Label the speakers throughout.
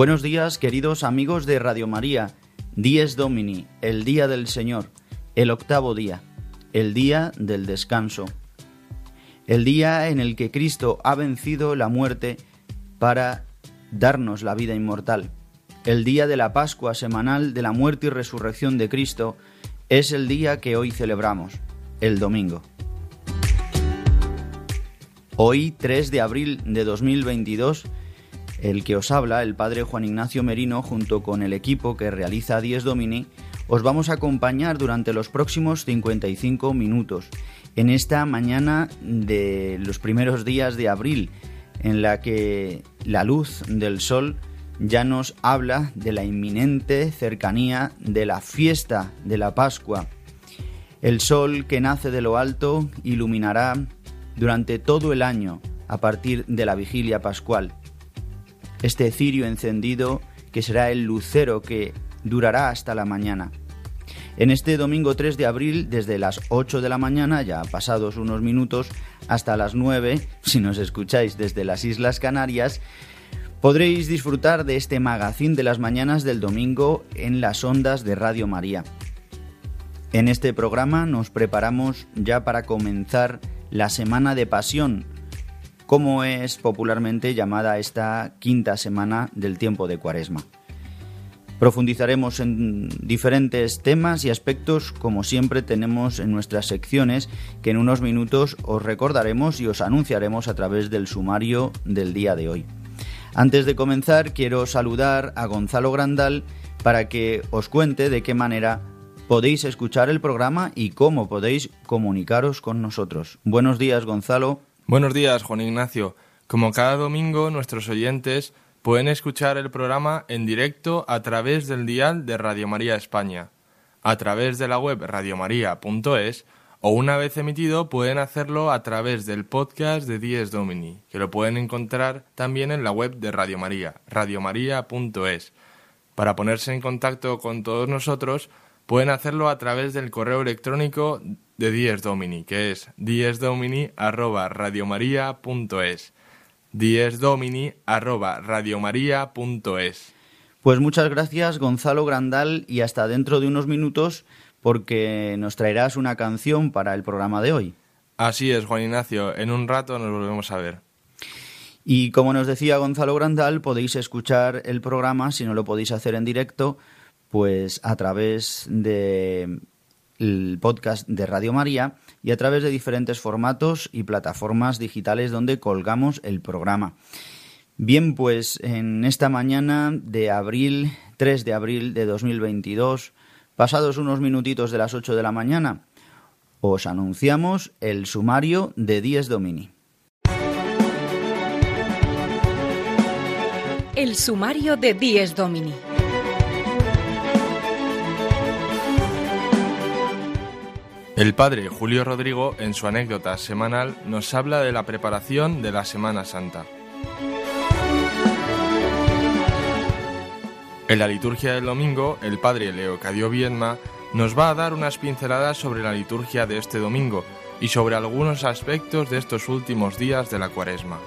Speaker 1: Buenos días, queridos amigos de Radio María. Dies Domini, el día del Señor, el octavo día, el día del descanso, el día en el que Cristo ha vencido la muerte para darnos la vida inmortal. El día de la Pascua semanal de la muerte y resurrección de Cristo es el día que hoy celebramos, el domingo. Hoy, 3 de abril de 2022, el que os habla, el padre Juan Ignacio Merino, junto con el equipo que realiza Dies Domini, os vamos a acompañar durante los próximos 55 minutos en esta mañana de los primeros días de abril, en la que la luz del sol ya nos habla de la inminente cercanía de la fiesta de la Pascua. El sol que nace de lo alto iluminará durante todo el año a partir de la vigilia pascual este cirio encendido que será el lucero que durará hasta la mañana. En este domingo 3 de abril, desde las 8 de la mañana, ya pasados unos minutos, hasta las 9, si nos escucháis desde las Islas Canarias, podréis disfrutar de este magazín de las mañanas del domingo en las ondas de Radio María. En este programa nos preparamos ya para comenzar la Semana de Pasión, como es popularmente llamada esta quinta semana del tiempo de Cuaresma. Profundizaremos en diferentes temas y aspectos como siempre tenemos en nuestras secciones que en unos minutos os recordaremos y os anunciaremos a través del sumario del día de hoy. Antes de comenzar quiero saludar a Gonzalo Grandal para que os cuente de qué manera podéis escuchar el programa y cómo podéis comunicaros con nosotros. Buenos días Gonzalo.
Speaker 2: Buenos días, Juan Ignacio. Como cada domingo, nuestros oyentes pueden escuchar el programa en directo a través del dial de Radio María España, a través de la web radiomaria.es o una vez emitido pueden hacerlo a través del podcast de Dies Domini, que lo pueden encontrar también en la web de Radio María, radiomaria.es. Para ponerse en contacto con todos nosotros, pueden hacerlo a través del correo electrónico de Dies Domini, que es diesdomini arroba radiomaria.es. Diesdomini arroba radiomaria.es.
Speaker 1: Pues muchas gracias Gonzalo Grandal y hasta dentro de unos minutos porque nos traerás una canción para el programa de hoy.
Speaker 2: Así es, Juan Ignacio. En un rato nos volvemos a ver.
Speaker 1: Y como nos decía Gonzalo Grandal, podéis escuchar el programa, si no lo podéis hacer en directo, pues a través de el podcast de Radio María y a través de diferentes formatos y plataformas digitales donde colgamos el programa. Bien, pues en esta mañana de abril, 3 de abril de 2022, pasados unos minutitos de las 8 de la mañana, os anunciamos el sumario de Dies Domini.
Speaker 3: El sumario de Dies Domini.
Speaker 2: El padre Julio Rodrigo, en su anécdota semanal, nos habla de la preparación de la Semana Santa. En la liturgia del domingo, el padre Leocadio Viedma nos va a dar unas pinceladas sobre la liturgia de este domingo y sobre algunos aspectos de estos últimos días de la cuaresma.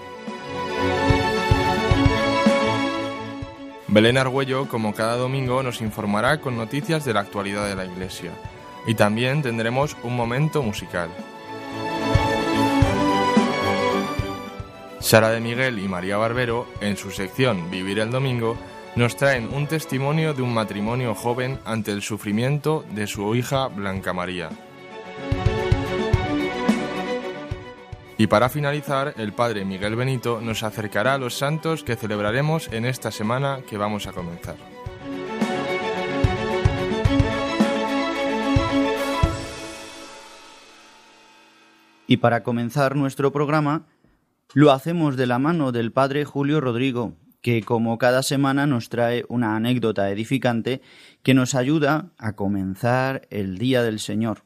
Speaker 2: Belén Argüello, como cada domingo, nos informará con noticias de la actualidad de la Iglesia y también tendremos un momento musical. Sara de Miguel y María Barbero, en su sección Vivir el Domingo, nos traen un testimonio de un matrimonio joven ante el sufrimiento de su hija Blanca María. Y para finalizar, el Padre Miguel Benito nos acercará a los santos que celebraremos en esta semana que vamos a comenzar.
Speaker 1: Y para comenzar nuestro programa, lo hacemos de la mano del padre Julio Rodrigo, que como cada semana nos trae una anécdota edificante que nos ayuda a comenzar el día del Señor.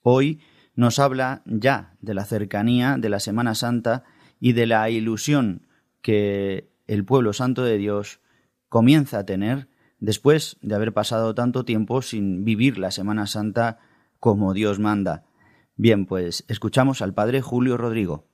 Speaker 1: Hoy nos habla ya de la cercanía de la Semana Santa y de la ilusión que el pueblo santo de Dios comienza a tener después de haber pasado tanto tiempo sin vivir la Semana Santa como Dios manda. Bien, pues escuchamos al Padre Julio Rodrigo.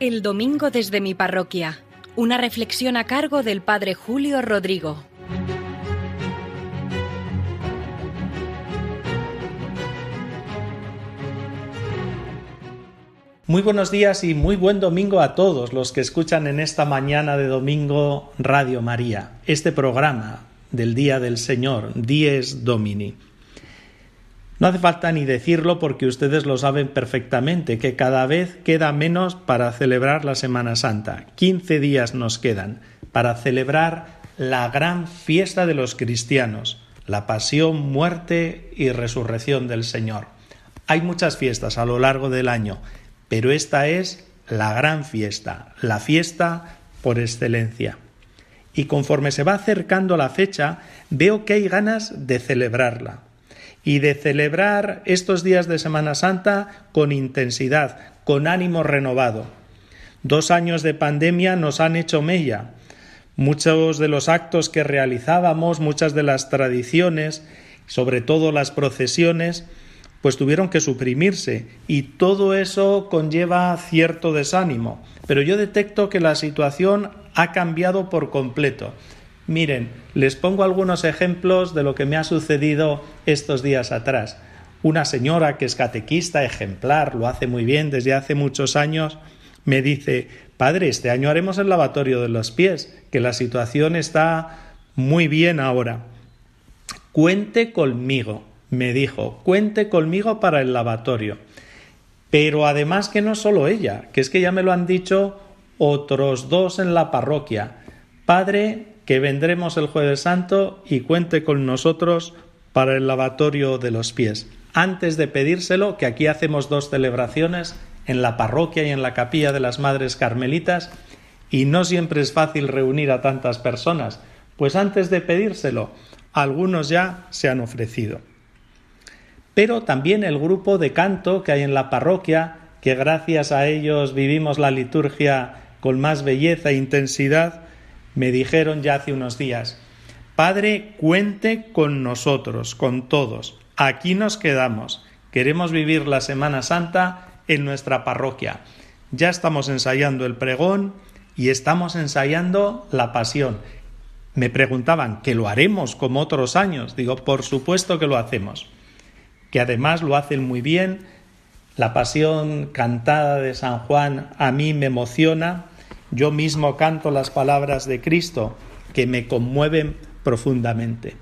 Speaker 3: El domingo desde mi parroquia. Una reflexión a cargo del Padre Julio Rodrigo.
Speaker 4: Muy buenos días y muy buen domingo a todos los que escuchan en esta mañana de domingo Radio María, este programa del Día del Señor, Dies Domini. No hace falta ni decirlo porque ustedes lo saben perfectamente, que cada vez queda menos para celebrar la Semana Santa. Quince días nos quedan para celebrar la gran fiesta de los cristianos, la pasión, muerte y resurrección del Señor. Hay muchas fiestas a lo largo del año, pero esta es la gran fiesta, la fiesta por excelencia. Y conforme se va acercando la fecha, veo que hay ganas de celebrarla y de celebrar estos días de Semana Santa con intensidad, con ánimo renovado. Dos años de pandemia nos han hecho mella. Muchos de los actos que realizábamos, muchas de las tradiciones, sobre todo las procesiones, pues tuvieron que suprimirse y todo eso conlleva cierto desánimo. Pero yo detecto que la situación ha cambiado por completo. Miren, les pongo algunos ejemplos de lo que me ha sucedido estos días atrás. Una señora que es catequista ejemplar, lo hace muy bien desde hace muchos años, me dice, Padre, este año haremos el lavatorio de los pies, que la situación está muy bien ahora. Cuente conmigo me dijo, cuente conmigo para el lavatorio. Pero además que no solo ella, que es que ya me lo han dicho otros dos en la parroquia. Padre, que vendremos el jueves santo y cuente con nosotros para el lavatorio de los pies. Antes de pedírselo, que aquí hacemos dos celebraciones en la parroquia y en la capilla de las Madres Carmelitas, y no siempre es fácil reunir a tantas personas, pues antes de pedírselo, algunos ya se han ofrecido pero también el grupo de canto que hay en la parroquia, que gracias a ellos vivimos la liturgia con más belleza e intensidad, me dijeron ya hace unos días, Padre, cuente con nosotros, con todos. Aquí nos quedamos. Queremos vivir la Semana Santa en nuestra parroquia. Ya estamos ensayando el pregón y estamos ensayando la pasión. Me preguntaban, ¿que lo haremos como otros años? Digo, por supuesto que lo hacemos que además lo hacen muy bien. La pasión cantada de San Juan a mí me emociona. Yo mismo canto las palabras de Cristo que me conmueven profundamente.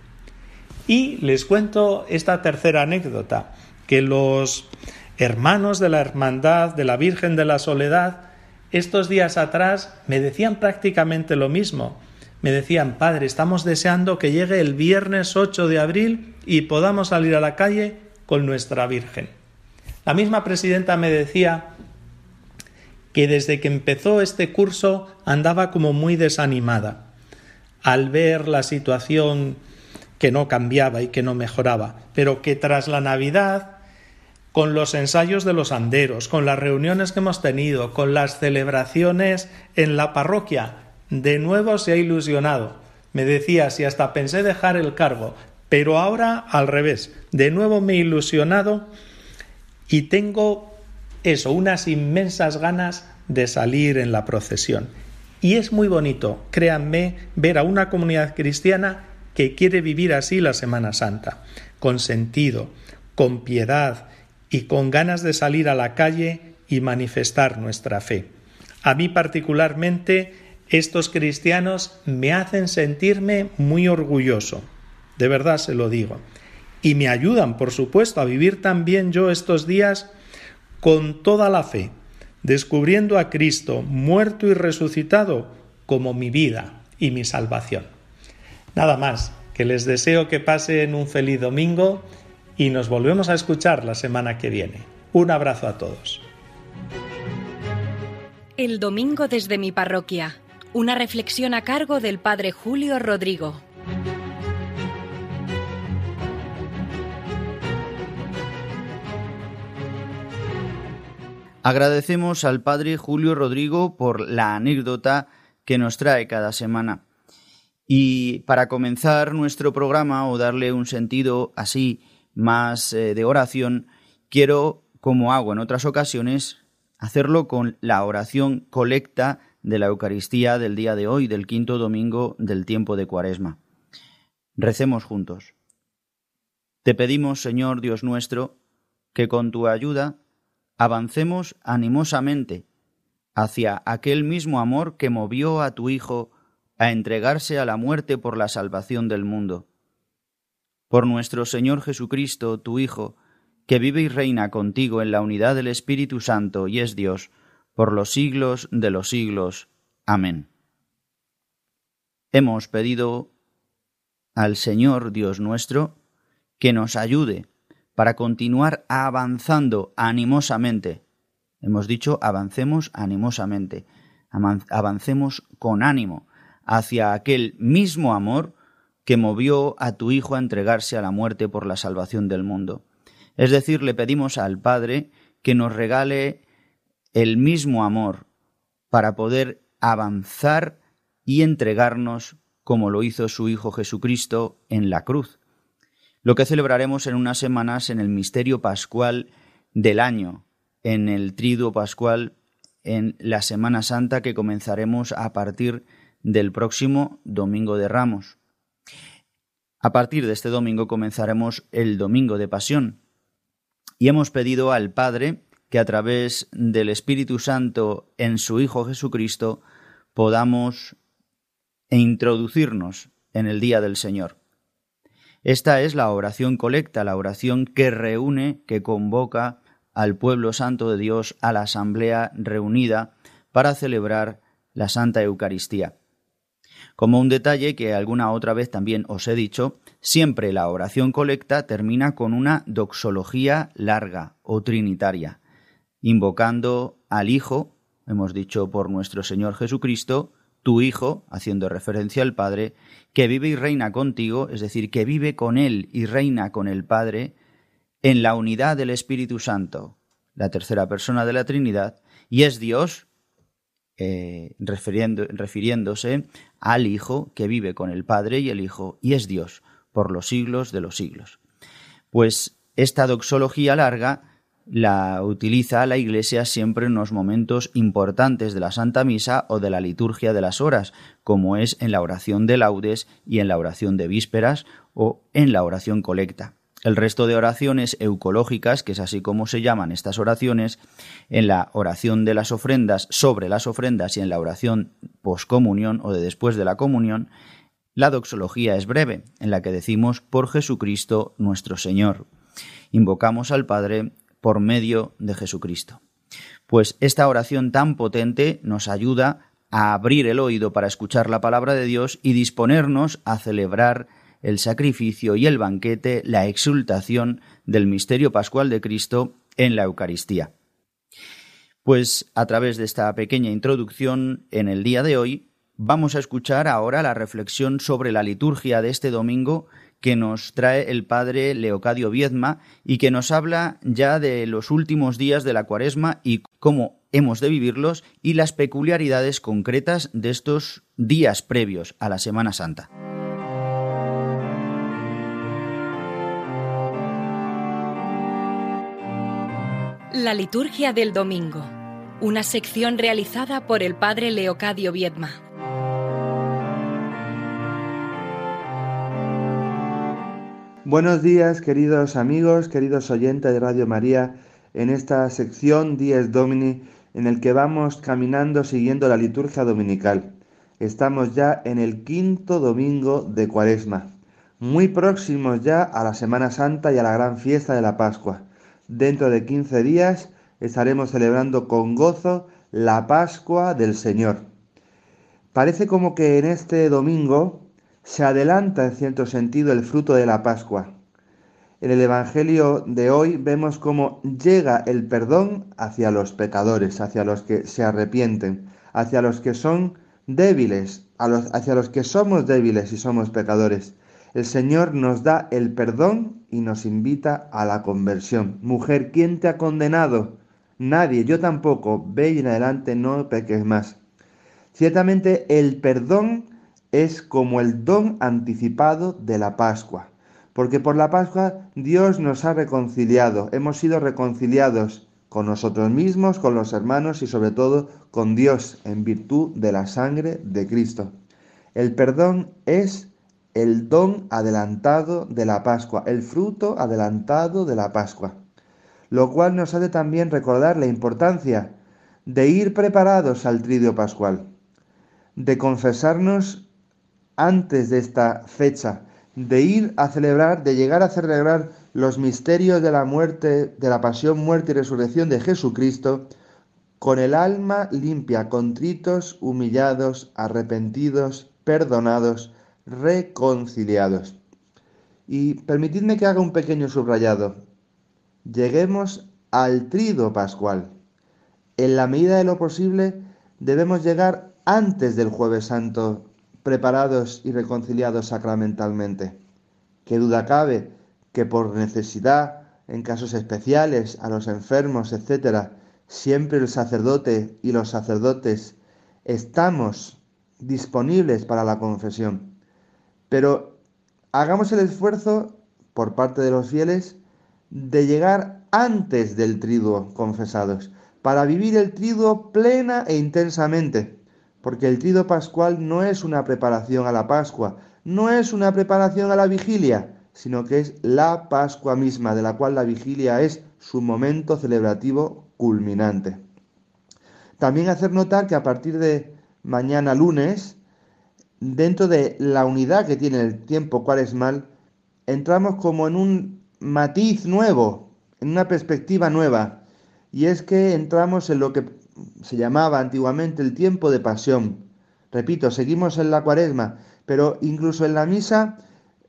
Speaker 4: Y les cuento esta tercera anécdota, que los hermanos de la Hermandad de la Virgen de la Soledad, estos días atrás me decían prácticamente lo mismo. Me decían, Padre, estamos deseando que llegue el viernes 8 de abril y podamos salir a la calle con nuestra Virgen. La misma presidenta me decía que desde que empezó este curso andaba como muy desanimada al ver la situación que no cambiaba y que no mejoraba, pero que tras la Navidad, con los ensayos de los anderos, con las reuniones que hemos tenido, con las celebraciones en la parroquia, de nuevo se ha ilusionado. Me decía, si hasta pensé dejar el cargo, pero ahora al revés, de nuevo me he ilusionado y tengo eso, unas inmensas ganas de salir en la procesión. Y es muy bonito, créanme, ver a una comunidad cristiana que quiere vivir así la Semana Santa, con sentido, con piedad y con ganas de salir a la calle y manifestar nuestra fe. A mí particularmente estos cristianos me hacen sentirme muy orgulloso, de verdad se lo digo. Y me ayudan, por supuesto, a vivir también yo estos días con toda la fe, descubriendo a Cristo muerto y resucitado como mi vida y mi salvación. Nada más, que les deseo que pasen un feliz domingo y nos volvemos a escuchar la semana que viene. Un abrazo a todos.
Speaker 3: El domingo desde mi parroquia. Una reflexión a cargo del Padre Julio Rodrigo.
Speaker 1: Agradecemos al Padre Julio Rodrigo por la anécdota que nos trae cada semana. Y para comenzar nuestro programa o darle un sentido así más eh, de oración, quiero, como hago en otras ocasiones, hacerlo con la oración colecta de la Eucaristía del día de hoy, del quinto domingo del tiempo de Cuaresma. Recemos juntos. Te pedimos, Señor Dios nuestro, que con tu ayuda avancemos animosamente hacia aquel mismo amor que movió a tu Hijo a entregarse a la muerte por la salvación del mundo. Por nuestro Señor Jesucristo, tu Hijo, que vive y reina contigo en la unidad del Espíritu Santo y es Dios, por los siglos de los siglos. Amén. Hemos pedido al Señor Dios nuestro que nos ayude para continuar avanzando animosamente. Hemos dicho avancemos animosamente, avancemos con ánimo hacia aquel mismo amor que movió a tu Hijo a entregarse a la muerte por la salvación del mundo. Es decir, le pedimos al Padre que nos regale el mismo amor para poder avanzar y entregarnos como lo hizo su Hijo Jesucristo en la cruz. Lo que celebraremos en unas semanas en el misterio pascual del año, en el triduo pascual, en la Semana Santa que comenzaremos a partir del próximo Domingo de Ramos. A partir de este domingo comenzaremos el Domingo de Pasión y hemos pedido al Padre que a través del Espíritu Santo en su Hijo Jesucristo podamos introducirnos en el día del Señor. Esta es la oración colecta, la oración que reúne, que convoca al pueblo santo de Dios a la asamblea reunida para celebrar la Santa Eucaristía. Como un detalle que alguna otra vez también os he dicho, siempre la oración colecta termina con una doxología larga o trinitaria, invocando al Hijo, hemos dicho por nuestro Señor Jesucristo, tu Hijo, haciendo referencia al Padre, que vive y reina contigo, es decir, que vive con Él y reina con el Padre, en la unidad del Espíritu Santo, la tercera persona de la Trinidad, y es Dios eh, refiriéndose al Hijo que vive con el Padre y el Hijo y es Dios por los siglos de los siglos. Pues esta doxología larga la utiliza la Iglesia siempre en los momentos importantes de la Santa Misa o de la liturgia de las horas, como es en la oración de laudes y en la oración de vísperas o en la oración colecta. El resto de oraciones eucológicas, que es así como se llaman estas oraciones, en la oración de las ofrendas, sobre las ofrendas y en la oración poscomunión o de después de la comunión, la doxología es breve, en la que decimos por Jesucristo nuestro Señor. Invocamos al Padre por medio de Jesucristo. Pues esta oración tan potente nos ayuda a abrir el oído para escuchar la palabra de Dios y disponernos a celebrar el sacrificio y el banquete, la exultación del misterio pascual de Cristo en la Eucaristía. Pues a través de esta pequeña introducción en el día de hoy, vamos a escuchar ahora la reflexión sobre la liturgia de este domingo que nos trae el padre Leocadio Viedma y que nos habla ya de los últimos días de la cuaresma y cómo hemos de vivirlos y las peculiaridades concretas de estos días previos a la Semana Santa.
Speaker 3: La liturgia del domingo, una sección realizada por el padre Leocadio Viedma.
Speaker 5: Buenos días, queridos amigos, queridos oyentes de Radio María, en esta sección Dies Domini, en el que vamos caminando siguiendo la liturgia dominical. Estamos ya en el quinto domingo de Cuaresma, muy próximos ya a la Semana Santa y a la gran fiesta de la Pascua. Dentro de 15 días estaremos celebrando con gozo la Pascua del Señor. Parece como que en este domingo se adelanta en cierto sentido el fruto de la Pascua. En el Evangelio de hoy vemos cómo llega el perdón hacia los pecadores, hacia los que se arrepienten, hacia los que son débiles, hacia los que somos débiles y somos pecadores. El Señor nos da el perdón y nos invita a la conversión. Mujer, ¿quién te ha condenado? Nadie, yo tampoco. Ve y en adelante no peques más. Ciertamente el perdón es como el don anticipado de la Pascua, porque por la Pascua Dios nos ha reconciliado, hemos sido reconciliados con nosotros mismos, con los hermanos y sobre todo con Dios en virtud de la sangre de Cristo. El perdón es el don adelantado de la Pascua, el fruto adelantado de la Pascua, lo cual nos hace también recordar la importancia de ir preparados al tridio pascual, de confesarnos antes de esta fecha, de ir a celebrar, de llegar a celebrar los misterios de la muerte, de la pasión, muerte y resurrección de Jesucristo, con el alma limpia, contritos, humillados, arrepentidos, perdonados, reconciliados. Y permitidme que haga un pequeño subrayado. Lleguemos al trido pascual. En la medida de lo posible debemos llegar antes del jueves santo, preparados y reconciliados sacramentalmente. Qué duda cabe que por necesidad, en casos especiales, a los enfermos, etc., siempre el sacerdote y los sacerdotes estamos disponibles para la confesión. Pero hagamos el esfuerzo por parte de los fieles de llegar antes del triduo confesados, para vivir el triduo plena e intensamente, porque el triduo pascual no es una preparación a la Pascua, no es una preparación a la vigilia, sino que es la Pascua misma, de la cual la vigilia es su momento celebrativo culminante. También hacer notar que a partir de mañana lunes, dentro de la unidad que tiene el tiempo cuaresmal, entramos como en un matiz nuevo, en una perspectiva nueva, y es que entramos en lo que se llamaba antiguamente el tiempo de pasión. Repito, seguimos en la cuaresma, pero incluso en la misa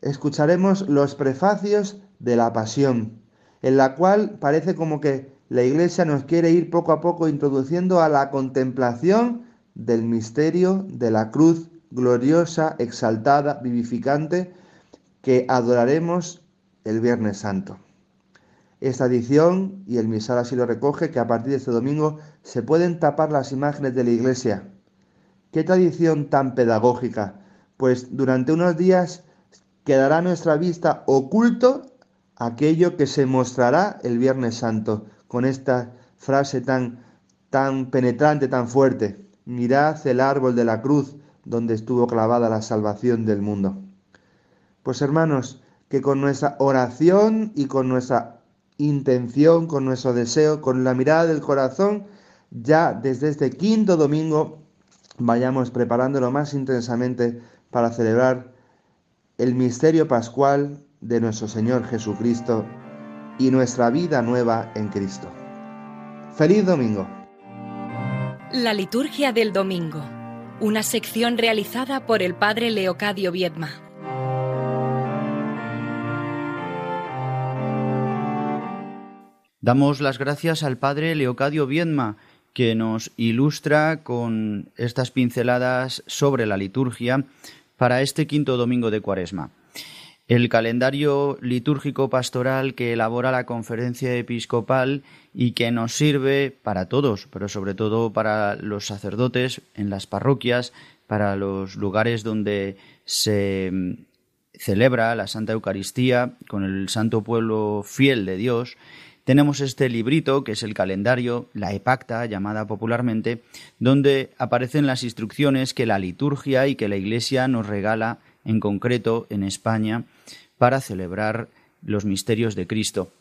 Speaker 5: escucharemos los prefacios de la pasión, en la cual parece como que la Iglesia nos quiere ir poco a poco introduciendo a la contemplación del misterio de la cruz gloriosa, exaltada, vivificante, que adoraremos el Viernes Santo. Esta edición, y el misal así lo recoge, que a partir de este domingo se pueden tapar las imágenes de la iglesia. Qué tradición tan pedagógica, pues durante unos días quedará a nuestra vista oculto aquello que se mostrará el Viernes Santo, con esta frase tan, tan penetrante, tan fuerte. Mirad el árbol de la cruz, donde estuvo clavada la salvación del mundo. Pues hermanos, que con nuestra oración y con nuestra intención, con nuestro deseo, con la mirada del corazón, ya desde este quinto domingo vayamos preparándolo más intensamente para celebrar el misterio pascual de nuestro Señor Jesucristo y nuestra vida nueva en Cristo. Feliz domingo.
Speaker 3: La liturgia del domingo una sección realizada por el padre Leocadio Viedma.
Speaker 1: Damos las gracias al padre Leocadio Viedma, que nos ilustra con estas pinceladas sobre la liturgia para este quinto domingo de Cuaresma. El calendario litúrgico pastoral que elabora la conferencia episcopal y que nos sirve para todos, pero sobre todo para los sacerdotes en las parroquias, para los lugares donde se mm, celebra la Santa Eucaristía con el santo pueblo fiel de Dios, tenemos este librito que es el calendario, la epacta llamada popularmente, donde aparecen las instrucciones que la liturgia y que la Iglesia nos regala en concreto en España para celebrar los misterios de Cristo.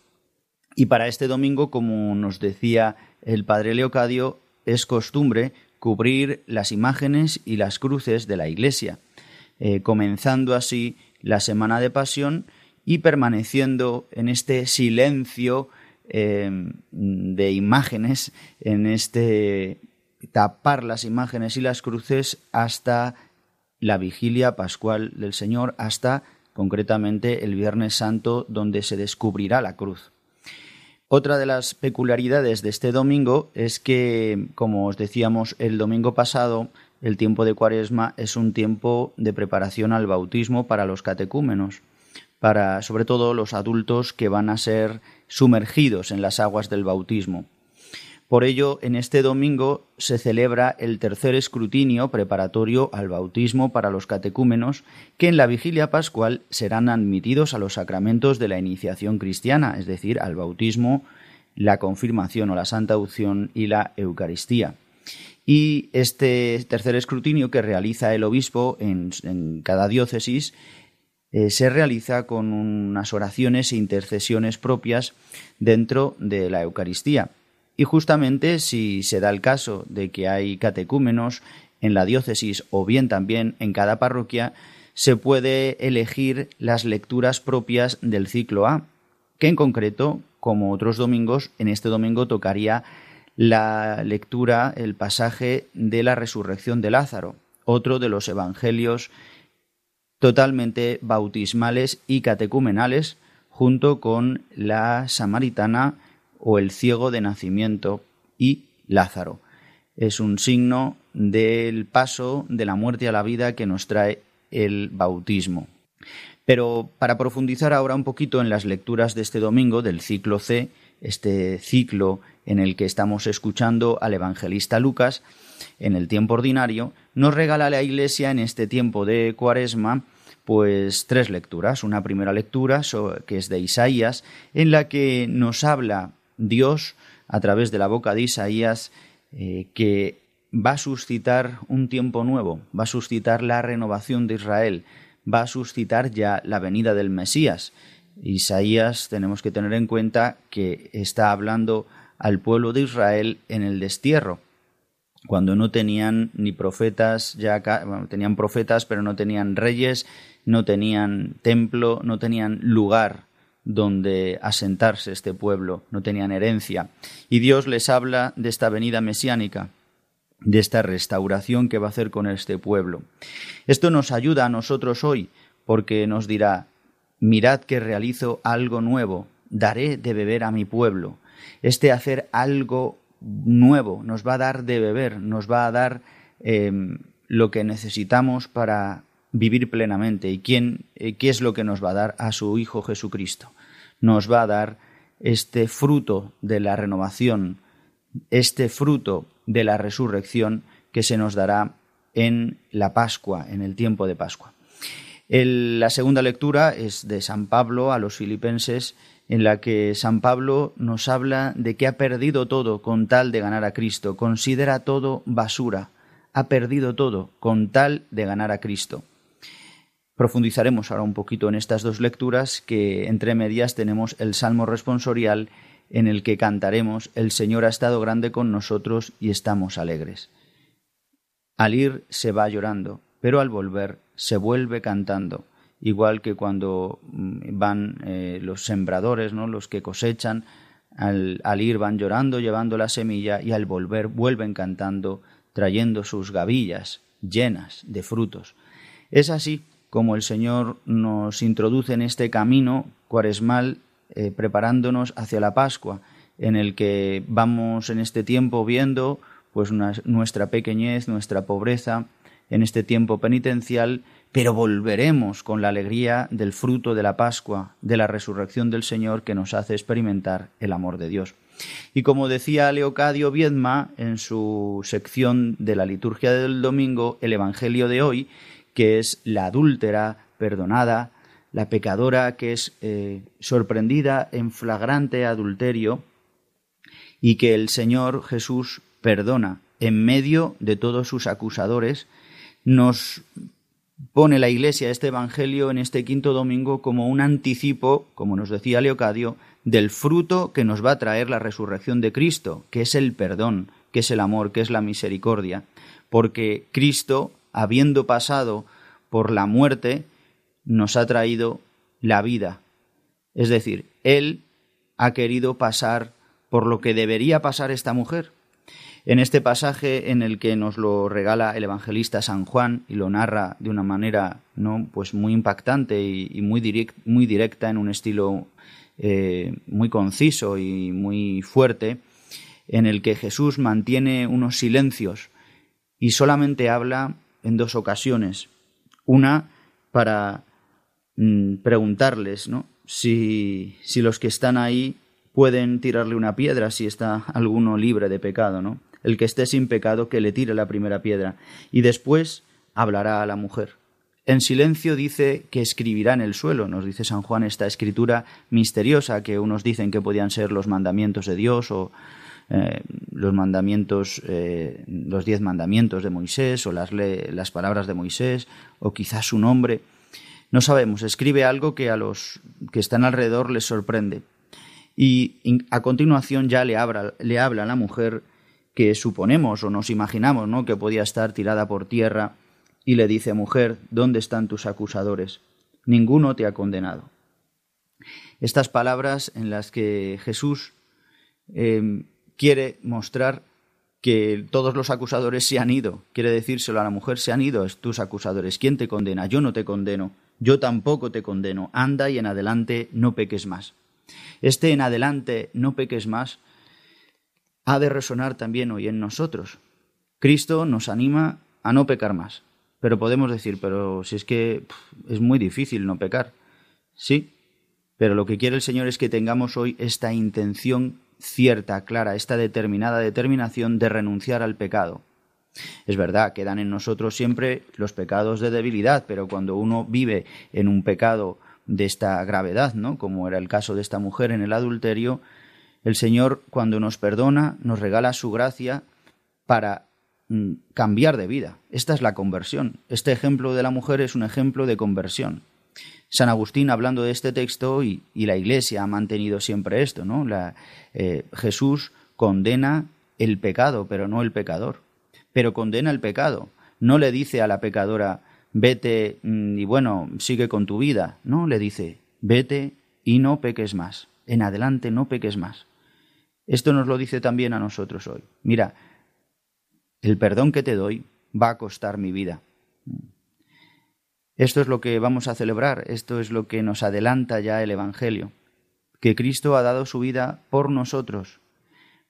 Speaker 1: Y para este domingo, como nos decía el padre Leocadio, es costumbre cubrir las imágenes y las cruces de la Iglesia, eh, comenzando así la Semana de Pasión y permaneciendo en este silencio eh, de imágenes, en este tapar las imágenes y las cruces hasta la vigilia pascual del Señor, hasta concretamente el Viernes Santo, donde se descubrirá la cruz. Otra de las peculiaridades de este domingo es que, como os decíamos el domingo pasado, el tiempo de Cuaresma es un tiempo de preparación al bautismo para los catecúmenos, para sobre todo los adultos que van a ser sumergidos en las aguas del bautismo. Por ello, en este domingo se celebra el tercer escrutinio preparatorio al bautismo para los catecúmenos, que en la vigilia pascual serán admitidos a los sacramentos de la iniciación cristiana, es decir, al bautismo, la confirmación o la santa unción y la Eucaristía. Y este tercer escrutinio que realiza el obispo en, cada diócesis eh, se realiza con unas oraciones e intercesiones propias dentro de la Eucaristía. Y justamente si se da el caso de que hay catecúmenos en la diócesis o bien también en cada parroquia, se puede elegir las lecturas propias del ciclo A, que en concreto, como otros domingos, en este domingo tocaría la lectura, el pasaje de la resurrección de Lázaro, otro de los evangelios totalmente bautismales y catecumenales, junto con la samaritana o el ciego de nacimiento y Lázaro. Es un signo del paso de la muerte a la vida que nos trae el bautismo. Pero para profundizar ahora un poquito en las lecturas de este domingo del ciclo C, este ciclo en el que estamos escuchando al evangelista Lucas en el tiempo ordinario, nos regala la Iglesia en este tiempo de Cuaresma pues tres lecturas. Una primera lectura que es de Isaías, en la que nos habla Dios, a través de la boca de Isaías, eh, que va a suscitar un tiempo nuevo, va a suscitar la renovación de Israel, va a suscitar ya la venida del Mesías. Isaías tenemos que tener en cuenta que está hablando al pueblo de Israel en el destierro, cuando no tenían ni profetas, ya tenían profetas, pero no tenían reyes, no tenían templo, no tenían lugar donde asentarse este pueblo, no tenían herencia. Y Dios les habla de esta venida mesiánica, de esta restauración que va a hacer con este pueblo. Esto nos ayuda a nosotros hoy, porque nos dirá, mirad que realizo algo nuevo, daré de beber a mi pueblo. Este hacer algo nuevo nos va a dar de beber, nos va a dar em, lo que necesitamos para vivir plenamente. ¿Y quién, eh, qué es lo que nos va a dar? A su Hijo Jesucristo nos va a dar este fruto de la renovación, este fruto de la resurrección que se nos dará en la Pascua, en el tiempo de Pascua. la segunda lectura es de San Pablo a los filipenses, en la que San Pablo nos habla de que ha perdido todo con tal de ganar a Cristo, considera todo basura, ha perdido todo con tal de ganar a Cristo. Profundizaremos ahora un poquito en estas dos lecturas que entre medias tenemos el Salmo responsorial en el que cantaremos El Señor ha estado grande con nosotros y estamos alegres. Al ir se va llorando, pero al volver se vuelve cantando, igual que cuando mm, van eh, los sembradores, ¿no? los que cosechan, al, ir van llorando, llevando la semilla y al volver vuelven cantando, trayendo sus gavillas llenas de frutos. Es así como el Señor nos introduce en este camino cuaresmal eh, preparándonos hacia la Pascua, en el que vamos en este tiempo viendo pues nuestra pequeñez, nuestra pobreza, en este tiempo penitencial, pero volveremos con la alegría del fruto de la Pascua, de la resurrección del Señor que nos hace experimentar el amor de Dios. Y como decía Leocadio Viedma en su sección de la liturgia del domingo, el Evangelio de hoy que es la adúltera perdonada, la pecadora que es eh, sorprendida en flagrante adulterio y que el Señor Jesús perdona en medio de todos sus acusadores, nos pone la Iglesia este Evangelio en este quinto domingo como un anticipo, como nos decía Leocadio, del fruto que nos va a traer la resurrección de Cristo, que es el perdón, que es el amor, que es la misericordia, porque Cristo habiendo pasado por la muerte, nos ha traído la vida. Es decir, Él ha querido pasar por lo que debería pasar esta mujer. En este pasaje en el que nos lo regala el evangelista San Juan y lo narra de una manera no pues muy impactante y, muy, muy directa en un estilo eh, muy conciso y muy fuerte, en el que Jesús mantiene unos silencios y solamente habla en dos ocasiones. Una para mm, preguntarles ¿no? si, si los que están ahí pueden tirarle una piedra si está alguno libre de pecado, ¿no? El que esté sin pecado, que le tire la primera piedra. Y después hablará a la mujer. En silencio dice que escribirá en el suelo, nos dice San Juan esta escritura misteriosa que unos dicen que podían ser los mandamientos de Dios o eh, los mandamientos, eh, los diez mandamientos de Moisés o las, las palabras de Moisés o quizás su nombre. No sabemos, escribe algo que a los que están alrededor les sorprende. Y a continuación ya le le habla a la mujer que suponemos o nos imaginamos ¿no? que podía estar tirada por tierra y le dice, mujer, ¿dónde están tus acusadores? Ninguno te ha condenado. Estas palabras en las que Jesús eh, quiere mostrar que todos los acusadores se han ido, quiere decírselo a la mujer, se han ido tus acusadores. ¿Quién te condena? Yo no te condeno, yo tampoco te condeno. Anda y en adelante no peques más. Este en adelante no peques más ha de resonar también hoy en nosotros. Cristo nos anima a no pecar más. Pero podemos decir, pero si es que es muy difícil no pecar. Sí, pero lo que quiere el Señor es que tengamos hoy esta intención cierta, clara, esta determinada determinación de renunciar al pecado. Es verdad, quedan en nosotros siempre los pecados de debilidad, pero cuando uno vive en un pecado de esta gravedad, ¿no? Como era el caso de esta mujer en el adulterio, el Señor, cuando nos perdona, nos regala su gracia para mm, cambiar de vida. Esta es la conversión. Este ejemplo de la mujer es un ejemplo de conversión. San Agustín, hablando de este texto, y, la Iglesia ha mantenido siempre esto, ¿no? Eh, Jesús condena el pecado, pero no el pecador. Pero condena el pecado. No le dice a la pecadora, vete mm, y bueno, sigue con tu vida. No, le dice, vete y no peques más. En adelante no peques más. Esto nos lo dice también a nosotros hoy. Mira, el perdón que te doy va a costar mi vida. Esto es lo que vamos a celebrar, esto es lo que nos adelanta ya el Evangelio, que Cristo ha dado su vida por nosotros,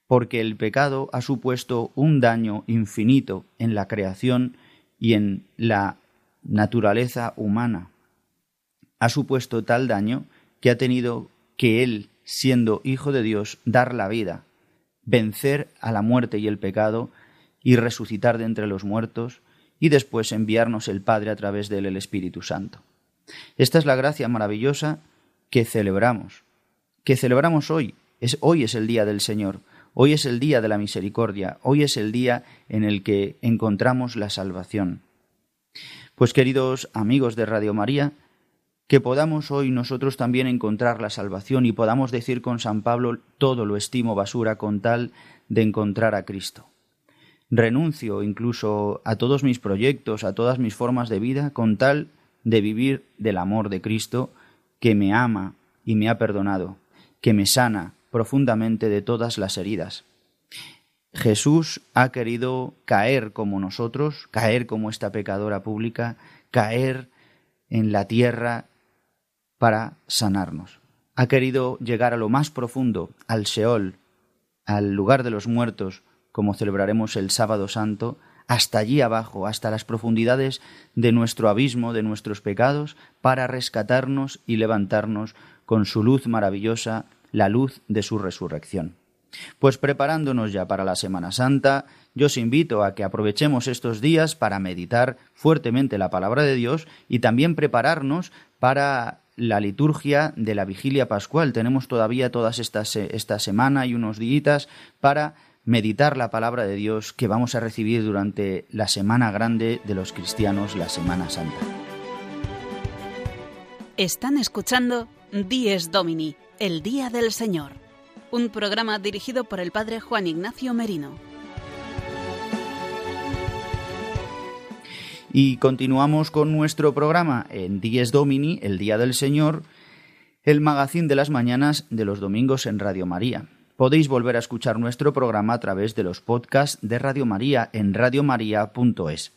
Speaker 1: porque el pecado ha supuesto un daño infinito en la creación y en la naturaleza humana. Ha supuesto tal daño que ha tenido que Él siendo Hijo de Dios, dar la vida, vencer a la muerte y el pecado, y resucitar de entre los muertos, y después enviarnos el Padre a través de él el Espíritu Santo. Esta es la gracia maravillosa que celebramos, que celebramos hoy. Es, hoy es el día del Señor, hoy es el día de la misericordia, hoy es el día en el que encontramos la salvación. Pues queridos amigos de Radio María, que podamos hoy nosotros también encontrar la salvación y podamos decir con San Pablo todo lo estimo basura con tal de encontrar a Cristo. Renuncio incluso a todos mis proyectos, a todas mis formas de vida, con tal de vivir del amor de Cristo que me ama y me ha perdonado, que me sana profundamente de todas las heridas. Jesús ha querido caer como nosotros, caer como esta pecadora pública, caer en la tierra para sanarnos. Ha querido llegar a lo más profundo, al Seol, al lugar de los muertos, como celebraremos el sábado santo, hasta allí abajo, hasta las profundidades de nuestro abismo, de nuestros pecados, para rescatarnos y levantarnos con su luz maravillosa, la luz de su resurrección. Pues preparándonos ya para la Semana Santa, yo os invito a que aprovechemos estos días para meditar fuertemente la palabra de Dios y también prepararnos para la liturgia de la vigilia pascual. Tenemos todavía todas estas esta semana y unos días para meditar la palabra de Dios que vamos a recibir durante la semana grande de los cristianos, la Semana Santa.
Speaker 6: Están escuchando Dies Domini, el Día del Señor, un programa dirigido por el Padre Juan Ignacio Merino.
Speaker 1: Y continuamos con nuestro programa en Dies Domini, el Día del Señor, el magazín de las mañanas de los domingos en Radio María. Podéis volver a escuchar nuestro programa a través de los podcasts de Radio María en radiomaria.es.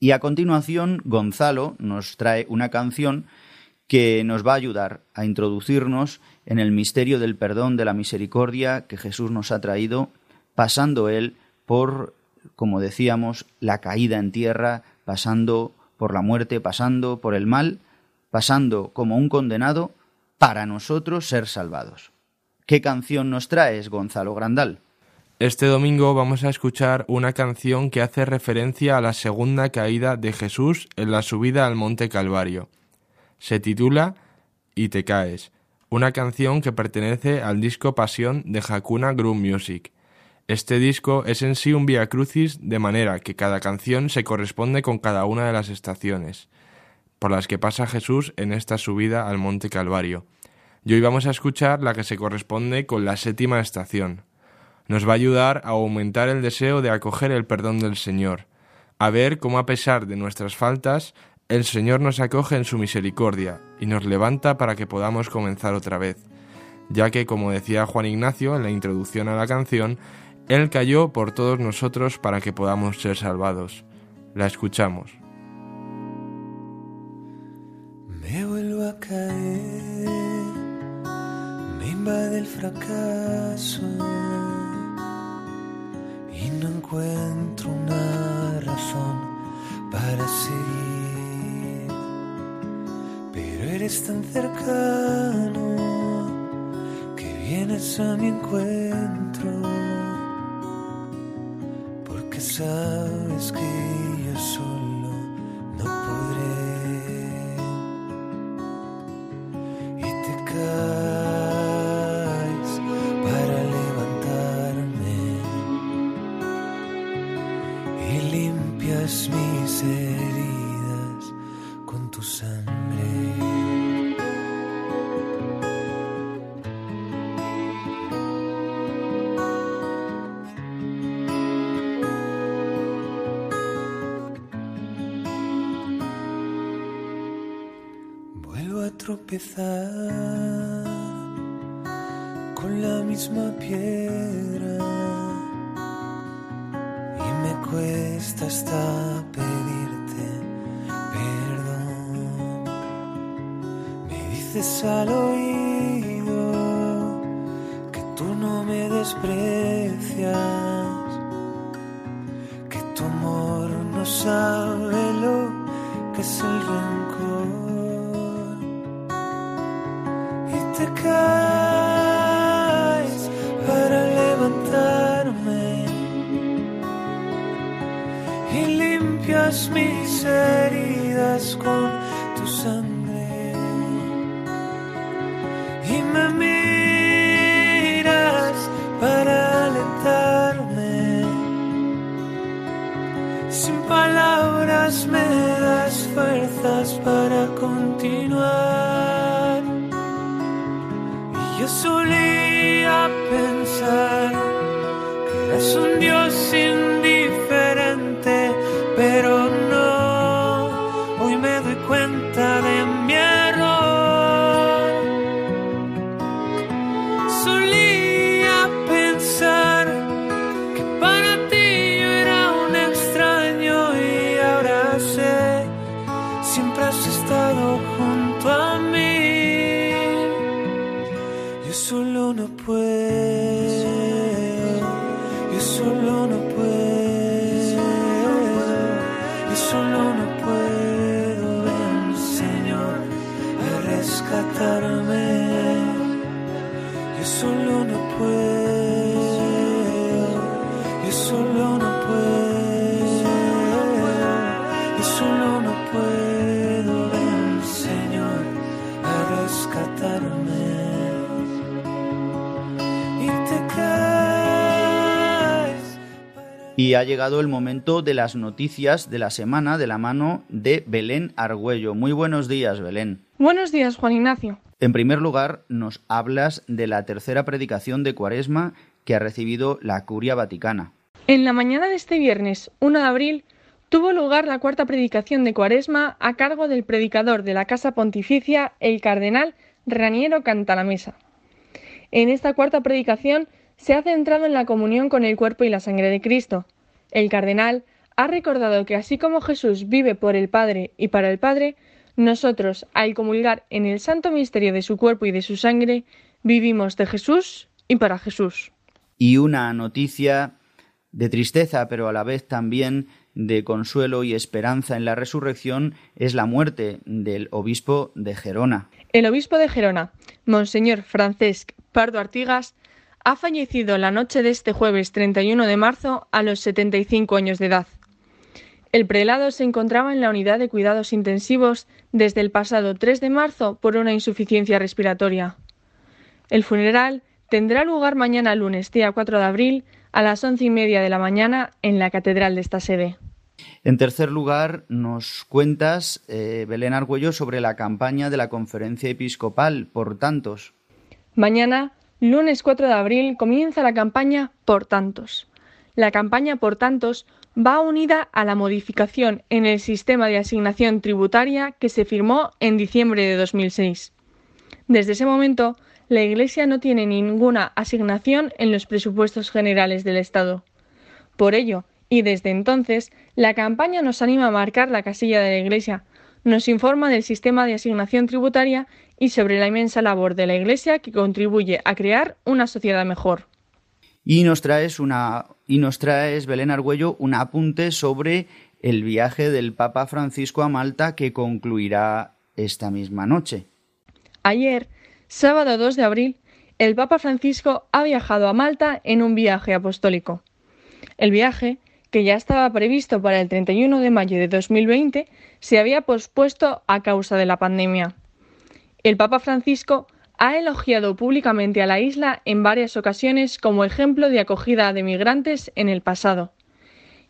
Speaker 1: Y a continuación, Gonzalo nos trae una canción que nos va a ayudar a introducirnos en el misterio del perdón, de la misericordia que Jesús nos ha traído, pasando él por, como decíamos, la caída en tierra, pasando por la muerte, pasando por el mal, pasando como un condenado para nosotros ser salvados. ¿Qué canción nos traes, Gonzalo Grandal?
Speaker 2: Este domingo vamos a escuchar una canción que hace referencia a la segunda caída de Jesús en la subida al Monte Calvario. Se titula Y te caes, una canción que pertenece al disco Pasión de Hakuna Group Music. Este disco es en sí un via crucis de manera que cada canción se corresponde con cada una de las estaciones por las que pasa Jesús en esta subida al Monte Calvario. Y hoy vamos a escuchar la que se corresponde con la séptima estación. Nos va a ayudar a aumentar el deseo de acoger el perdón del Señor, a ver cómo a pesar de nuestras faltas, el Señor nos acoge en su misericordia y nos levanta para que podamos comenzar otra vez, ya que, como decía Juan Ignacio en la introducción a la canción, Él cayó por todos nosotros para que podamos ser salvados. La escuchamos.
Speaker 7: Me vuelvo a caer, me invade el fracaso y no encuentro una razón para seguir. Pero eres tan cercano que vienes a mi encuentro porque sabes que yo solo no podré. Y te caes para levantarme. Y limpias mis heridas tropezar con la misma piedra y me cuesta hasta pedirte perdón. Me dices al oído que tú no me desprecias, que tu amor no sabe lo que es el te para levantarme. Y limpias mis heridas con tu sangre. Y me miras para alentarme. Sin palabras me das fuerzas para rescatarme. Yo solo no puedo, yo solo no puedo, yo solo no puedo, ven Señor a rescatarme y te caes.
Speaker 1: Y ha llegado el momento de las noticias de la semana de la mano de Belén Argüello. Muy buenos días, Belén.
Speaker 8: Buenos días, Juan Ignacio.
Speaker 1: En primer lugar, nos hablas de la tercera predicación de Cuaresma que ha recibido la Curia Vaticana.
Speaker 8: En la mañana de este viernes 1 de abril tuvo lugar la cuarta predicación de Cuaresma a cargo del predicador de la Casa Pontificia, el cardenal Raniero Cantalamesa. En esta cuarta predicación se ha centrado en la comunión con el cuerpo y la sangre de Cristo. El cardenal ha recordado que así como Jesús vive por el Padre y para el Padre, nosotros, al comulgar en el santo misterio de su cuerpo y de su sangre, vivimos de Jesús y para Jesús.
Speaker 1: Y una noticia de tristeza, pero a la vez también de consuelo y esperanza en la resurrección, es la muerte del obispo de Gerona.
Speaker 8: El obispo de Gerona, Monseñor Francesc Pardo Artigas, ha fallecido la noche de este jueves 31 de marzo a los 75 años de edad. El prelado se encontraba en la unidad de cuidados intensivos desde el pasado 3 de marzo por una insuficiencia respiratoria. El funeral tendrá lugar mañana lunes, día 4 de abril, a las once y media de la mañana en la catedral de esta sede.
Speaker 1: En tercer lugar, nos cuentas, eh, Belén Argüello, sobre la campaña de la Conferencia Episcopal por tantos.
Speaker 8: Mañana, lunes 4 de abril, comienza la campaña Por tantos. La campaña Por tantos va unida a la modificación en el sistema de asignación tributaria que se firmó en diciembre de 2006. Desde ese momento, la Iglesia no tiene ninguna asignación en los presupuestos generales del Estado. Por ello, y desde entonces, la campaña nos anima a marcar la casilla de la Iglesia, nos informa del sistema de asignación tributaria y sobre la inmensa labor de la Iglesia que contribuye a crear una sociedad mejor.
Speaker 1: Y nos traes una y nos traes Belén Argüello un apunte sobre el viaje del Papa Francisco a Malta que concluirá esta misma noche.
Speaker 8: Ayer, sábado 2 de abril, el Papa Francisco ha viajado a Malta en un viaje apostólico. El viaje, que ya estaba previsto para el 31 de mayo de 2020, se había pospuesto a causa de la pandemia. El Papa Francisco ha elogiado públicamente a la isla en varias ocasiones como ejemplo de acogida de migrantes en el pasado.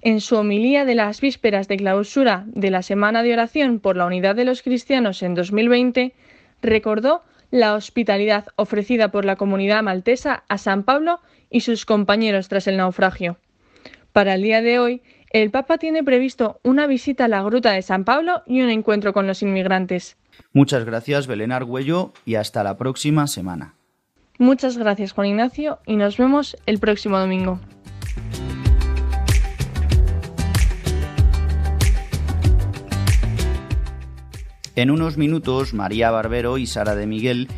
Speaker 8: En su homilía de las vísperas de clausura de la Semana de Oración por la Unidad de los Cristianos en 2020, recordó la hospitalidad ofrecida por la comunidad maltesa a San Pablo y sus compañeros tras el naufragio. Para el día de hoy, el Papa tiene previsto una visita a la Gruta de San Pablo y un encuentro con los inmigrantes.
Speaker 1: Muchas gracias, Belén Argüello, y hasta la próxima semana.
Speaker 8: Muchas gracias, Juan Ignacio, y nos vemos el próximo domingo.
Speaker 1: En unos minutos, María Barbero y Sara de Miguel,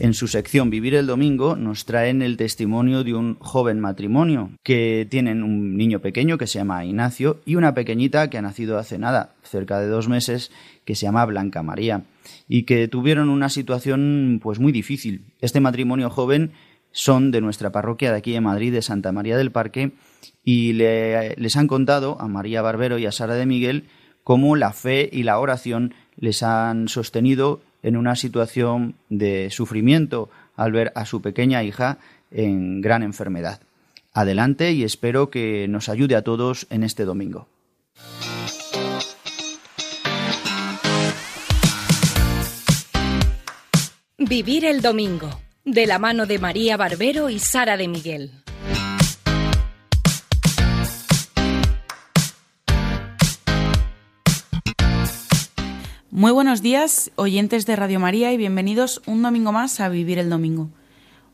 Speaker 1: en su sección Vivir el Domingo, nos traen el testimonio de un joven matrimonio que tienen un niño pequeño que se llama Ignacio y una pequeñita que ha nacido hace nada, cerca de dos meses, que se llama Blanca María y que tuvieron una situación pues muy difícil. Este matrimonio joven son de nuestra parroquia de aquí en Madrid, de Santa María del Parque, y les han contado a María Barbero y a Sara de Miguel cómo la fe y la oración les han sostenido en una situación de sufrimiento al ver a su pequeña hija en gran enfermedad. Adelante y espero que nos ayude a todos en este domingo.
Speaker 3: Vivir el domingo, de la mano de María Barbero y Sara de Miguel.
Speaker 9: Muy buenos días, oyentes de Radio María, y bienvenidos un domingo más a Vivir el Domingo.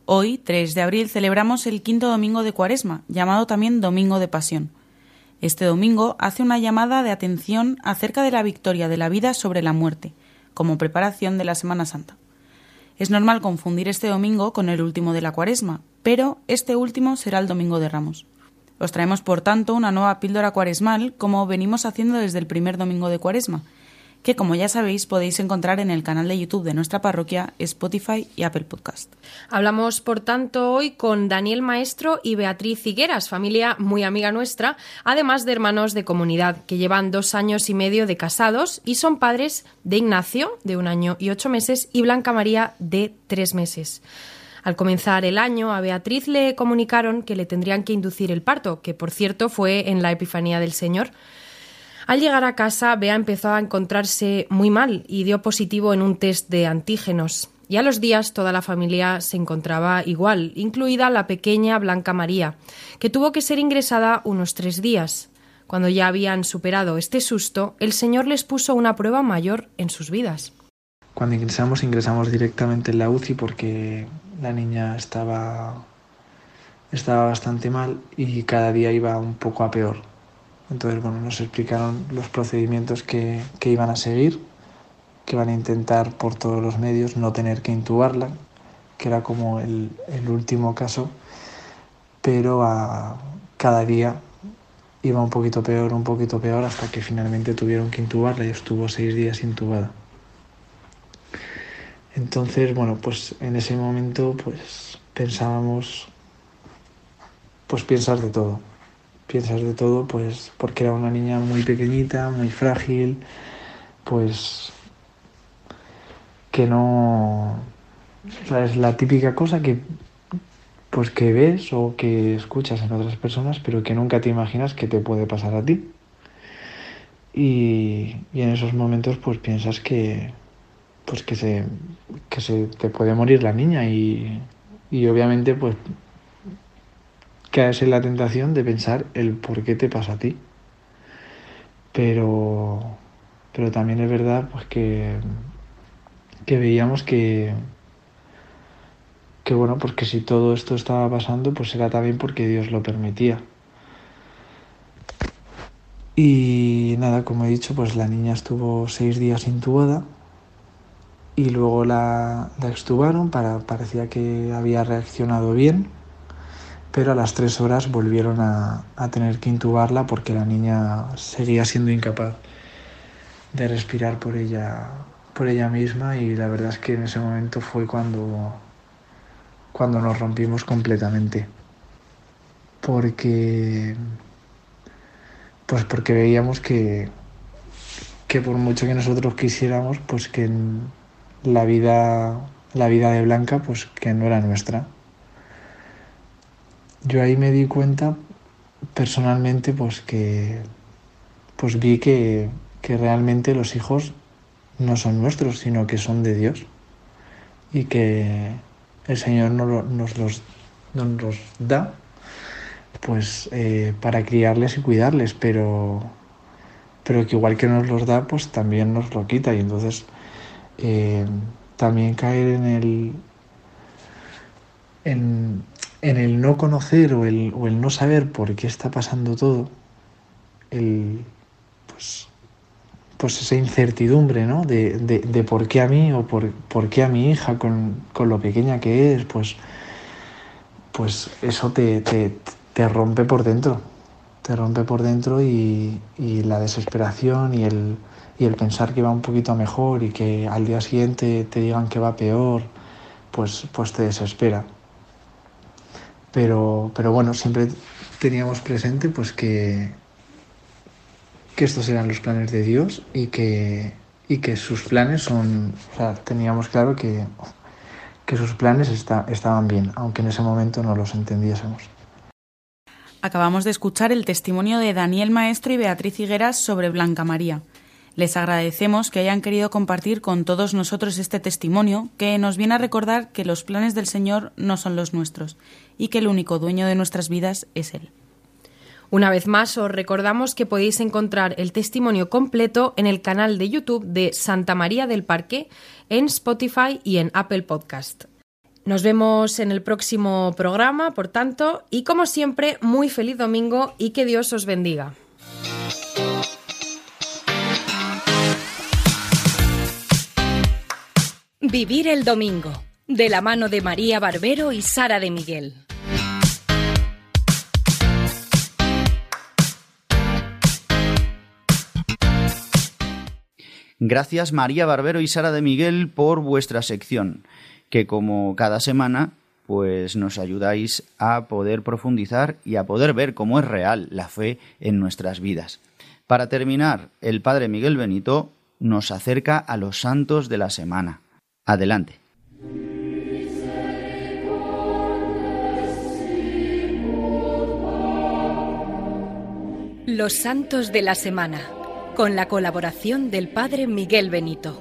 Speaker 9: Hoy, 3 de abril, celebramos el quinto domingo de Cuaresma, llamado también Domingo de Pasión. Este domingo hace una llamada de atención acerca de la victoria de la vida sobre la muerte, como preparación de la Semana Santa. Es normal confundir este domingo con el último de la Cuaresma, pero este último será el Domingo de Ramos. Os traemos, por tanto, una nueva píldora cuaresmal, como venimos haciendo desde el primer domingo de Cuaresma, que como ya sabéis podéis encontrar en el canal de YouTube de nuestra parroquia, Spotify y Apple Podcast.
Speaker 10: Hablamos, por tanto, hoy con Daniel Maestro y Beatriz Higueras, familia muy amiga nuestra, además de hermanos de comunidad, que llevan dos años y medio de casados y son padres de Ignacio, de un año y ocho meses, y Blanca María, de tres meses. Al comenzar el año, a Beatriz le comunicaron que le tendrían que inducir el parto, que por cierto fue en la Epifanía del Señor. Al llegar a casa, Bea empezó a encontrarse muy mal y dio positivo en un test de antígenos. Y a los días toda la familia se encontraba igual, incluida la pequeña Blanca María, que tuvo que ser ingresada unos tres días. Cuando ya habían superado este susto, el Señor les puso una prueba mayor en sus vidas.
Speaker 11: Cuando ingresamos, ingresamos directamente en la UCI porque la niña estaba, estaba bastante mal y cada día iba un poco a peor. Entonces, bueno, nos explicaron los procedimientos que, que iban a seguir, que van a intentar por todos los medios no tener que intubarla, que era como el, el último caso, pero a, cada día iba un poquito peor, un poquito peor, hasta que finalmente tuvieron que intubarla y estuvo seis días intubada. Entonces, bueno, pues en ese momento pues pensábamos, pues piensas de todo, piensas de todo, pues porque era una niña muy pequeñita, muy frágil, pues que no, o sea, es la típica cosa que pues que ves o que escuchas en otras personas, pero que nunca te imaginas que te puede pasar a ti. Y, y en esos momentos pues piensas que, pues que se, que se te puede morir la niña y, y obviamente pues caes en la tentación de pensar el por qué te pasa a ti. Pero, pero también es verdad pues que, que veíamos que, que bueno, porque si todo esto estaba pasando, pues era también porque Dios lo permitía. Y nada, como he dicho, pues la niña estuvo seis días intubada y luego la, la extubaron, para, parecía que había reaccionado bien, pero a las tres horas volvieron a, tener que intubarla porque la niña seguía siendo incapaz de respirar por ella, por ella misma y la verdad es que en ese momento fue cuando, cuando nos rompimos completamente. Porque pues porque veíamos que, que por mucho que nosotros quisiéramos, pues que la vida, la vida de Blanca, pues que no era nuestra. Yo ahí me di cuenta personalmente, pues que pues vi que, que realmente los hijos no son nuestros, sino que son de Dios. Y que el Señor nos, nos, los, nos da pues eh, para criarles y cuidarles, pero, pero que igual que nos los da, pues también nos lo quita y entonces eh, también caer en el, en, en, el no conocer o el, o el no saber por qué está pasando todo, el, pues, pues esa incertidumbre, ¿no? De, de, por qué a mí o por, por qué a mi hija con, con lo pequeña que es, pues, pues eso te, te, te rompe por dentro, te rompe por dentro y, y la desesperación y el, y el pensar que va un poquito mejor y que al día siguiente te digan que va peor, pues, pues te desespera. Pero, pero bueno, siempre teníamos presente pues que, que estos eran los planes de Dios y que, y que sus planes son, o sea, teníamos claro que, que sus planes está, estaban bien, aunque en ese momento no los entendiésemos.
Speaker 9: Acabamos de escuchar el testimonio de Daniel Maestro y Beatriz Higueras sobre Blanca María. Les agradecemos que hayan querido compartir con todos nosotros este testimonio que nos viene a recordar que los planes del Señor no son los nuestros y que el único dueño de nuestras vidas es Él.
Speaker 10: Una vez más, os recordamos que podéis encontrar el testimonio completo en el canal de YouTube de Santa María del Parque, en Spotify y en Apple Podcast. Nos vemos en el próximo programa, por tanto, y como siempre, muy feliz domingo y que Dios os bendiga.
Speaker 3: Vivir el domingo, de la mano de María Barbero y Sara de Miguel.
Speaker 1: Gracias María Barbero y Sara de Miguel por vuestra sección, que como cada semana pues nos ayudáis a poder profundizar y a poder ver cómo es real la fe en nuestras vidas. Para terminar, el Padre Miguel Benito nos acerca a los santos de la semana. Adelante.
Speaker 3: Los santos de la semana, con la colaboración del Padre Miguel Benito.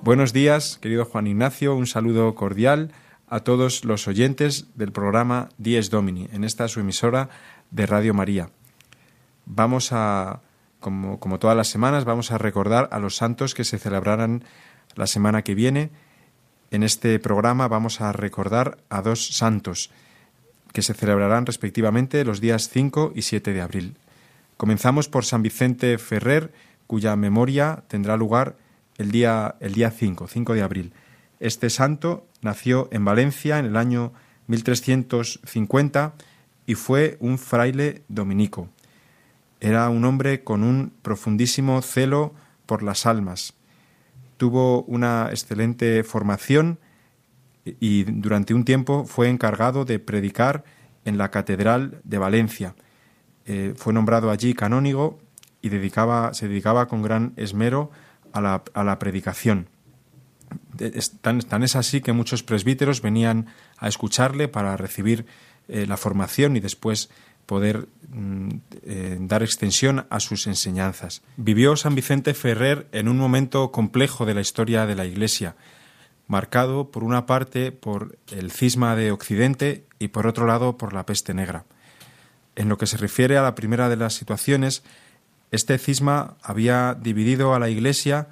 Speaker 12: Buenos días, querido Juan Ignacio, un saludo cordial a todos los oyentes del programa Dies Domini, en esta su emisora de Radio María. Vamos a, como, todas las semanas, vamos a recordar a los santos que se celebrarán la semana que viene. En este programa vamos a recordar a dos santos que se celebrarán respectivamente los días 5 y 7 de abril. Comenzamos por San Vicente Ferrer, cuya memoria tendrá lugar el día, el día 5, 5 de abril. Este santo nació en Valencia en el año 1350 y fue un fraile dominico. Era un hombre con un profundísimo celo por las almas. Tuvo una excelente formación y durante un tiempo fue encargado de predicar en la Catedral de Valencia. Eh, fue nombrado allí canónigo y dedicaba, se dedicaba con gran esmero a la, a la predicación. Tan, es así que muchos presbíteros venían a escucharle para recibir eh, la formación y después poder mm, eh, dar extensión a sus enseñanzas. Vivió San Vicente Ferrer en un momento complejo de la historia de la Iglesia, marcado por una parte por el cisma de Occidente y por otro lado por la peste negra. En lo que se refiere a la primera de las situaciones, este cisma había dividido a la Iglesia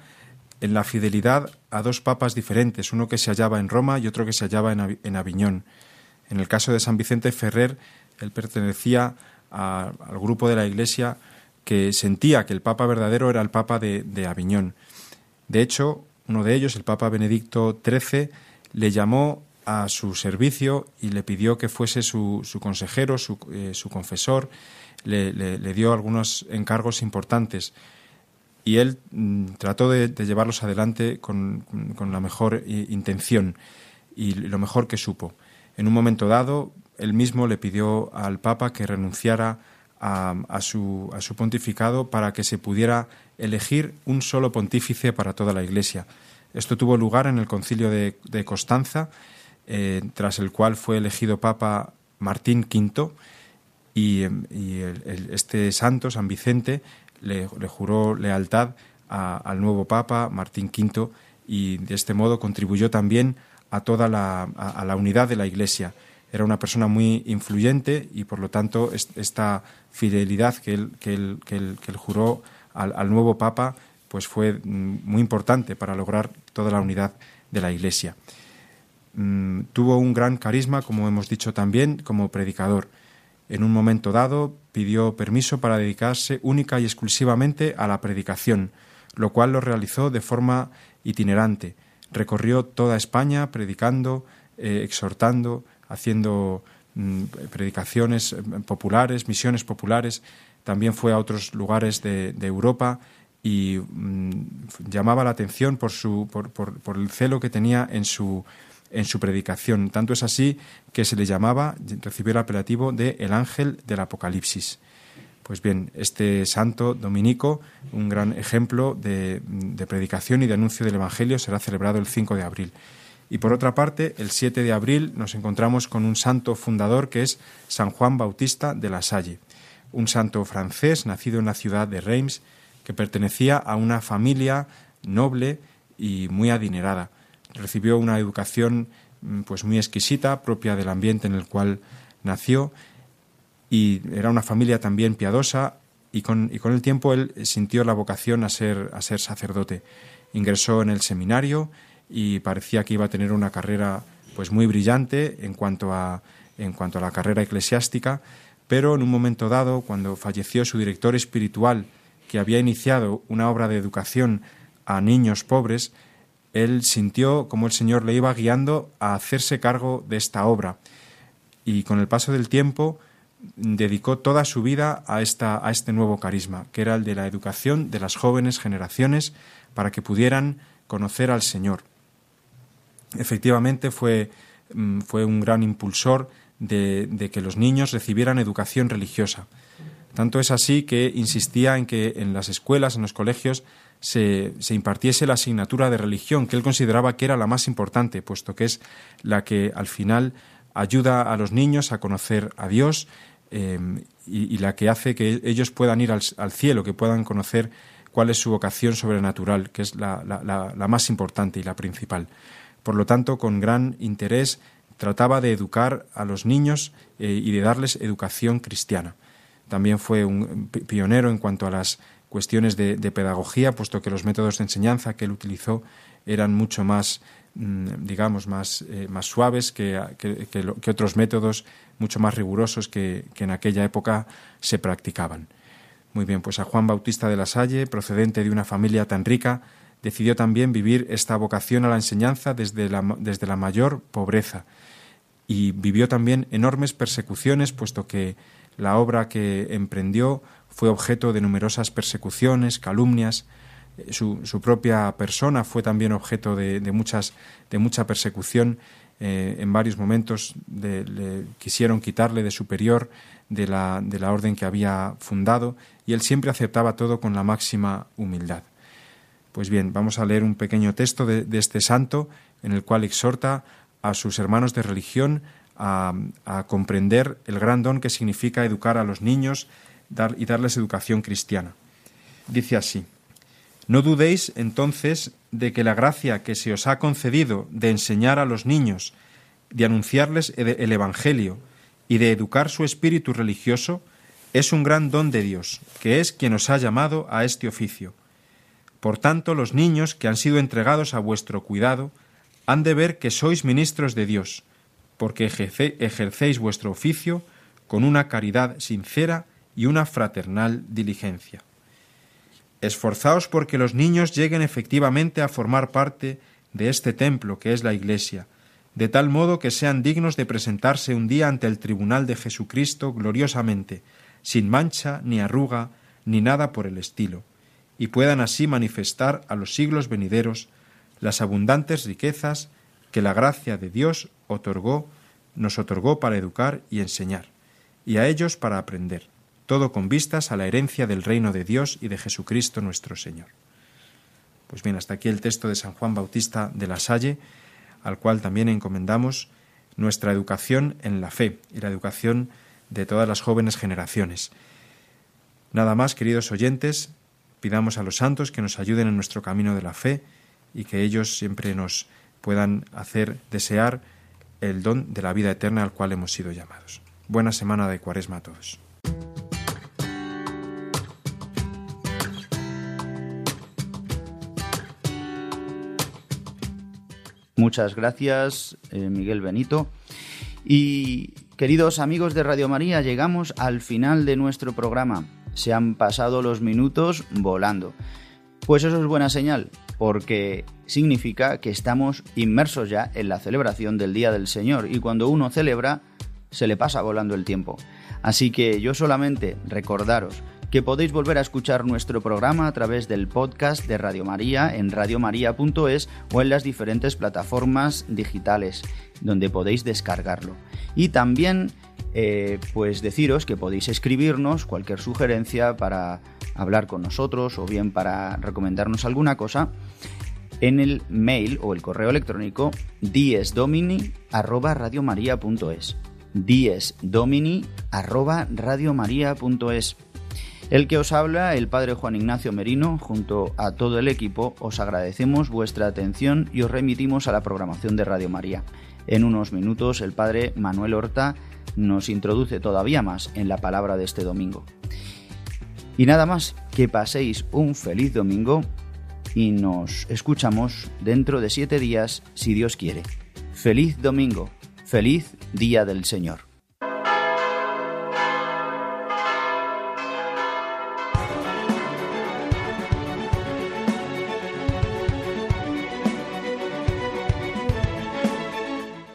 Speaker 12: en la fidelidad a dos papas diferentes, uno que se hallaba en Roma y otro que se hallaba en, Aviñón. En el caso de San Vicente Ferrer, él pertenecía al grupo de la Iglesia que sentía que el Papa verdadero era el Papa de, Aviñón. De hecho, uno de ellos, el Papa Benedicto XIII, le llamó a su servicio y le pidió que fuese su, consejero, su, eh, confesor, le, dio algunos encargos importantes y él mm, trató de, llevarlos adelante con, la mejor intención y lo mejor que supo. En un momento dado, él mismo le pidió al Papa que renunciara a, su, pontificado para que se pudiera elegir un solo pontífice para toda la Iglesia. Esto tuvo lugar en el concilio de, Constanza, eh, tras el cual fue elegido Papa Martín V, y, este santo, San Vicente, le, juró lealtad al nuevo Papa Martín V y de este modo contribuyó también a toda la, a, la unidad de la Iglesia. Era una persona muy influyente y por lo tanto esta fidelidad que él, que él, que él, juró al, nuevo Papa pues fue mm, muy importante para lograr toda la unidad de la Iglesia. Mm, tuvo un gran carisma, como hemos dicho también, como predicador. En un momento dado pidió permiso para dedicarse única y exclusivamente a la predicación, lo cual lo realizó de forma itinerante. Recorrió toda España predicando, eh, exhortando, haciendo mm, predicaciones eh, populares, misiones populares. También fue a otros lugares de, Europa y mm, llamaba la atención por, su, por el celo que tenía en su en su predicación. Tanto es así que se le llamaba, recibió el apelativo de el ángel del Apocalipsis. Pues bien, este santo dominico, un gran ejemplo de, predicación y de anuncio del Evangelio, será celebrado el 5 de abril. Y por otra parte, el 7 de abril nos encontramos con un santo fundador que es San Juan Bautista de la Salle, un santo francés nacido en la ciudad de Reims, que pertenecía a una familia noble y muy adinerada recibió una educación mm, pues muy exquisita, propia del ambiente en el cual nació, y era una familia también piadosa, y con, y con el tiempo él sintió la vocación a ser, a ser sacerdote. Ingresó en el seminario y parecía que iba a tener una carrera pues muy brillante en cuanto a, en cuanto a la carrera eclesiástica, pero en un momento dado, cuando falleció su director espiritual, que había iniciado una obra de educación a niños pobres, él sintió como el Señor le iba guiando a hacerse cargo de esta obra y con el paso del tiempo dedicó toda su vida a, esta, a este nuevo carisma, que era el de la educación de las jóvenes generaciones para que pudieran conocer al Señor. Efectivamente fue, mm, fue un gran impulsor de, que los niños recibieran educación religiosa. Tanto es así que insistía en que en las escuelas, en los colegios, se, impartiese la asignatura de religión, que él consideraba que era la más importante, puesto que es la que al final ayuda a los niños a conocer a Dios eh, y, la que hace que ellos puedan ir al, cielo, que puedan conocer cuál es su vocación sobrenatural, que es la, más importante y la principal. Por lo tanto, con gran interés trataba de educar a los niños eh, y de darles educación cristiana. También fue un pionero en cuanto a las cuestiones de, pedagogía, puesto que los métodos de enseñanza que él utilizó eran mucho más, mm, digamos, más, eh, más suaves que, que, otros métodos mucho más rigurosos que, en aquella época se practicaban. Muy bien, pues a Juan Bautista de la Salle, procedente de una familia tan rica, decidió también vivir esta vocación a la enseñanza desde la, desde la mayor pobreza y vivió también enormes persecuciones, puesto que la obra que emprendió fue objeto de numerosas persecuciones, calumnias, eh, su, su propia persona fue también objeto de, muchas, de mucha persecución. Eh, en varios momentos le quisieron quitarle de superior de la, de la orden que había fundado y él siempre aceptaba todo con la máxima humildad. Pues bien, vamos a leer un pequeño texto de, este santo en el cual exhorta a sus hermanos de religión a, comprender el gran don que significa educar a los niños y darles educación cristiana. Dice así, no dudéis entonces de que la gracia que se os ha concedido de enseñar a los niños, de anunciarles el Evangelio y de educar su espíritu religioso, es un gran don de Dios, que es quien os ha llamado a este oficio. Por tanto, los niños que han sido entregados a vuestro cuidado han de ver que sois ministros de Dios, porque ejercéis vuestro oficio con una caridad sincera y una fraternal diligencia. Esforzaos porque los niños lleguen efectivamente a formar parte de este templo que es la Iglesia, de tal modo que sean dignos de presentarse un día ante el tribunal de Jesucristo gloriosamente, sin mancha ni arruga ni nada por el estilo, y puedan así manifestar a los siglos venideros las abundantes riquezas que la gracia de Dios otorgó, nos otorgó para educar y enseñar, y a ellos para aprender, todo con vistas a la herencia del reino de Dios y de Jesucristo nuestro Señor. Pues bien, hasta aquí el texto de San Juan Bautista de la Salle, al cual también encomendamos nuestra educación en la fe y la educación de todas las jóvenes generaciones. Nada más, queridos oyentes, pidamos a los santos que nos ayuden en nuestro camino de la fe y que ellos siempre nos puedan hacer desear el don de la vida eterna al cual hemos sido llamados. Buena semana de Cuaresma a todos.
Speaker 1: Muchas gracias, eh, Miguel Benito. Y queridos amigos de Radio María, llegamos al final de nuestro programa. Se han pasado los minutos volando. Pues eso es buena señal, porque significa que estamos inmersos ya en la celebración del Día del Señor y cuando uno celebra se le pasa volando el tiempo. Así que yo solamente recordaros que podéis volver a escuchar nuestro programa a través del podcast de Radio María en radiomaria.es o en las diferentes plataformas digitales donde podéis descargarlo. Y también eh, pues deciros que podéis escribirnos cualquier sugerencia para hablar con nosotros o bien para recomendarnos alguna cosa en el mail o el correo electrónico diesdomini@radiomaria.es. diesdomini@radiomaria.es. El que os habla, el padre Juan Ignacio Merino, junto a todo el equipo, os agradecemos vuestra atención y os remitimos a la programación de Radio María. En unos minutos el padre Manuel Horta nos introduce todavía más en la palabra de este domingo. Y nada más, que paséis un feliz domingo y nos escuchamos dentro de siete días, si Dios quiere. Feliz domingo, feliz día del Señor.